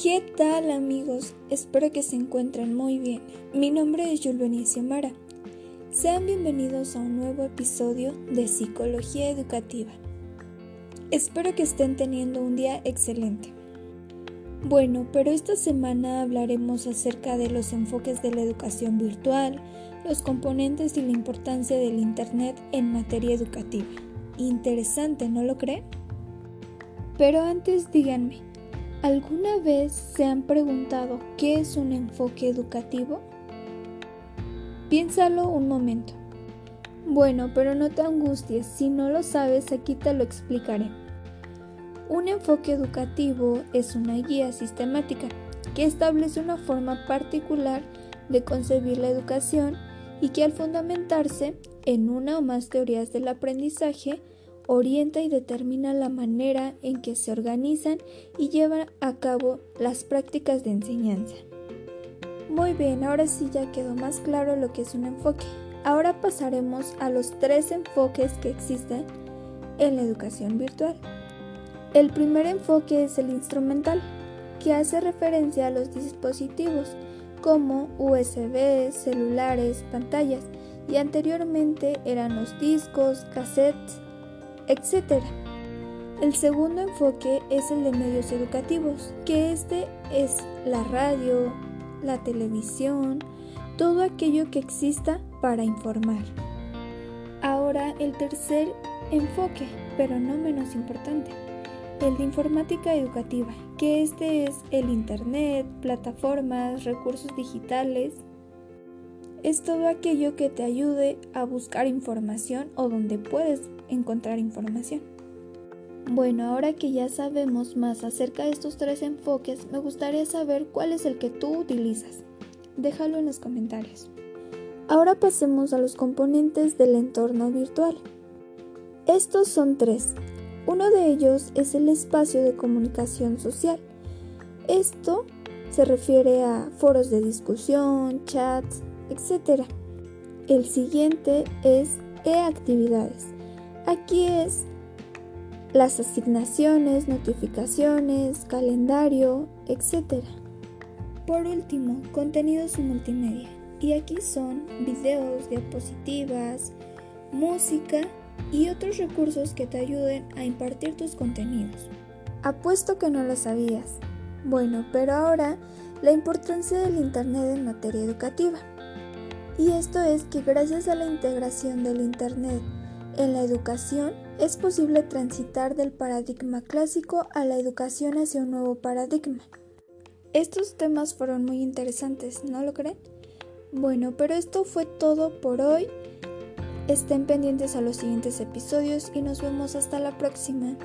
¿Qué tal amigos? Espero que se encuentren muy bien. Mi nombre es Yulvenicia Mara. Sean bienvenidos a un nuevo episodio de Psicología Educativa. Espero que estén teniendo un día excelente. Bueno, pero esta semana hablaremos acerca de los enfoques de la educación virtual, los componentes y la importancia del Internet en materia educativa. Interesante, ¿no lo creen? Pero antes díganme, ¿alguna vez se han preguntado qué es un enfoque educativo? Piénsalo un momento. Bueno, pero no te angusties, si no lo sabes aquí te lo explicaré. Un enfoque educativo es una guía sistemática que establece una forma particular de concebir la educación y que al fundamentarse en una o más teorías del aprendizaje orienta y determina la manera en que se organizan y llevan a cabo las prácticas de enseñanza. Muy bien, ahora sí ya quedó más claro lo que es un enfoque. Ahora pasaremos a los tres enfoques que existen en la educación virtual. El primer enfoque es el instrumental, que hace referencia a los dispositivos como USB, celulares, pantallas, y anteriormente eran los discos, cassettes, etc. El segundo enfoque es el de medios educativos, que este es la radio, la televisión, todo aquello que exista para informar. Ahora el tercer enfoque, pero no menos importante, el de informática educativa, que este es el Internet, plataformas, recursos digitales. Es todo aquello que te ayude a buscar información o donde puedes encontrar información. Bueno, ahora que ya sabemos más acerca de estos tres enfoques, me gustaría saber cuál es el que tú utilizas. Déjalo en los comentarios. Ahora pasemos a los componentes del entorno virtual. Estos son tres. Uno de ellos es el espacio de comunicación social. Esto se refiere a foros de discusión, chats, etc. El siguiente es e-actividades. Aquí es las asignaciones, notificaciones, calendario, etc. Por último, contenidos multimedia. Y aquí son videos, diapositivas, música y otros recursos que te ayuden a impartir tus contenidos. Apuesto que no lo sabías. Bueno, pero ahora la importancia del Internet en materia educativa. Y esto es que gracias a la integración del Internet en la educación es posible transitar del paradigma clásico a la educación hacia un nuevo paradigma. Estos temas fueron muy interesantes, ¿no lo creen? Bueno, pero esto fue todo por hoy. Estén pendientes a los siguientes episodios y nos vemos hasta la próxima.